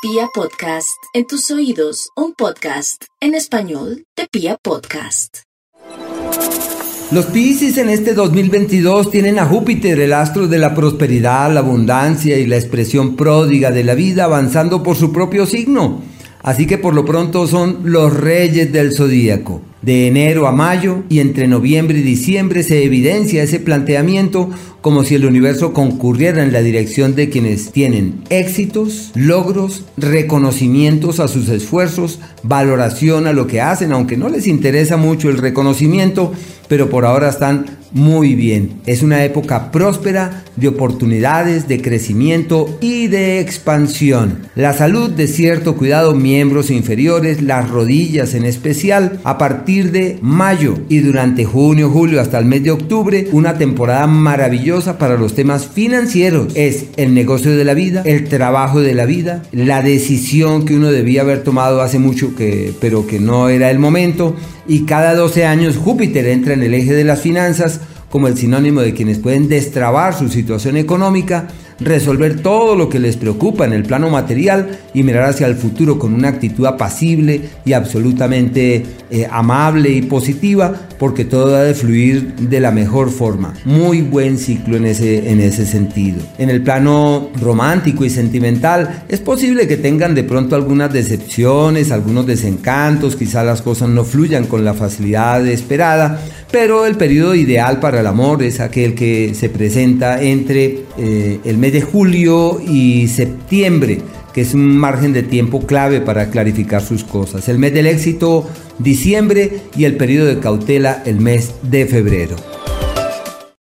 Pia Podcast, en tus oídos, un podcast en español de Pia Podcast. Los Piscis en este 2022 tienen a Júpiter, el astro de la prosperidad, la abundancia y la expresión pródiga de la vida, avanzando por su propio signo. Así que por lo pronto son los reyes del zodíaco. De enero a mayo y entre noviembre y diciembre se evidencia ese planteamiento como si el universo concurriera en la dirección de quienes tienen éxitos, logros, reconocimientos a sus esfuerzos, valoración a lo que hacen, aunque no les interesa mucho el reconocimiento, pero por ahora están muy bien. Es una época próspera de oportunidades, de crecimiento y de expansión. La salud de cierto cuidado, miembros inferiores, las rodillas en especial, a partir de mayo y durante junio, julio hasta el mes de octubre, una temporada maravillosa para los temas financieros. Es el negocio de la vida, el trabajo de la vida, la decisión que uno debía haber tomado hace mucho que pero que no era el momento y cada 12 años Júpiter entra en el eje de las finanzas como el sinónimo de quienes pueden destrabar su situación económica resolver todo lo que les preocupa en el plano material y mirar hacia el futuro con una actitud apacible y absolutamente eh, amable y positiva, porque todo ha de fluir de la mejor forma. Muy buen ciclo en ese, en ese sentido. En el plano romántico y sentimental, es posible que tengan de pronto algunas decepciones, algunos desencantos, quizá las cosas no fluyan con la facilidad esperada, pero el periodo ideal para el amor es aquel que se presenta entre eh, el mes de julio y septiembre, que es un margen de tiempo clave para clarificar sus cosas. El mes del éxito, diciembre, y el periodo de cautela, el mes de febrero.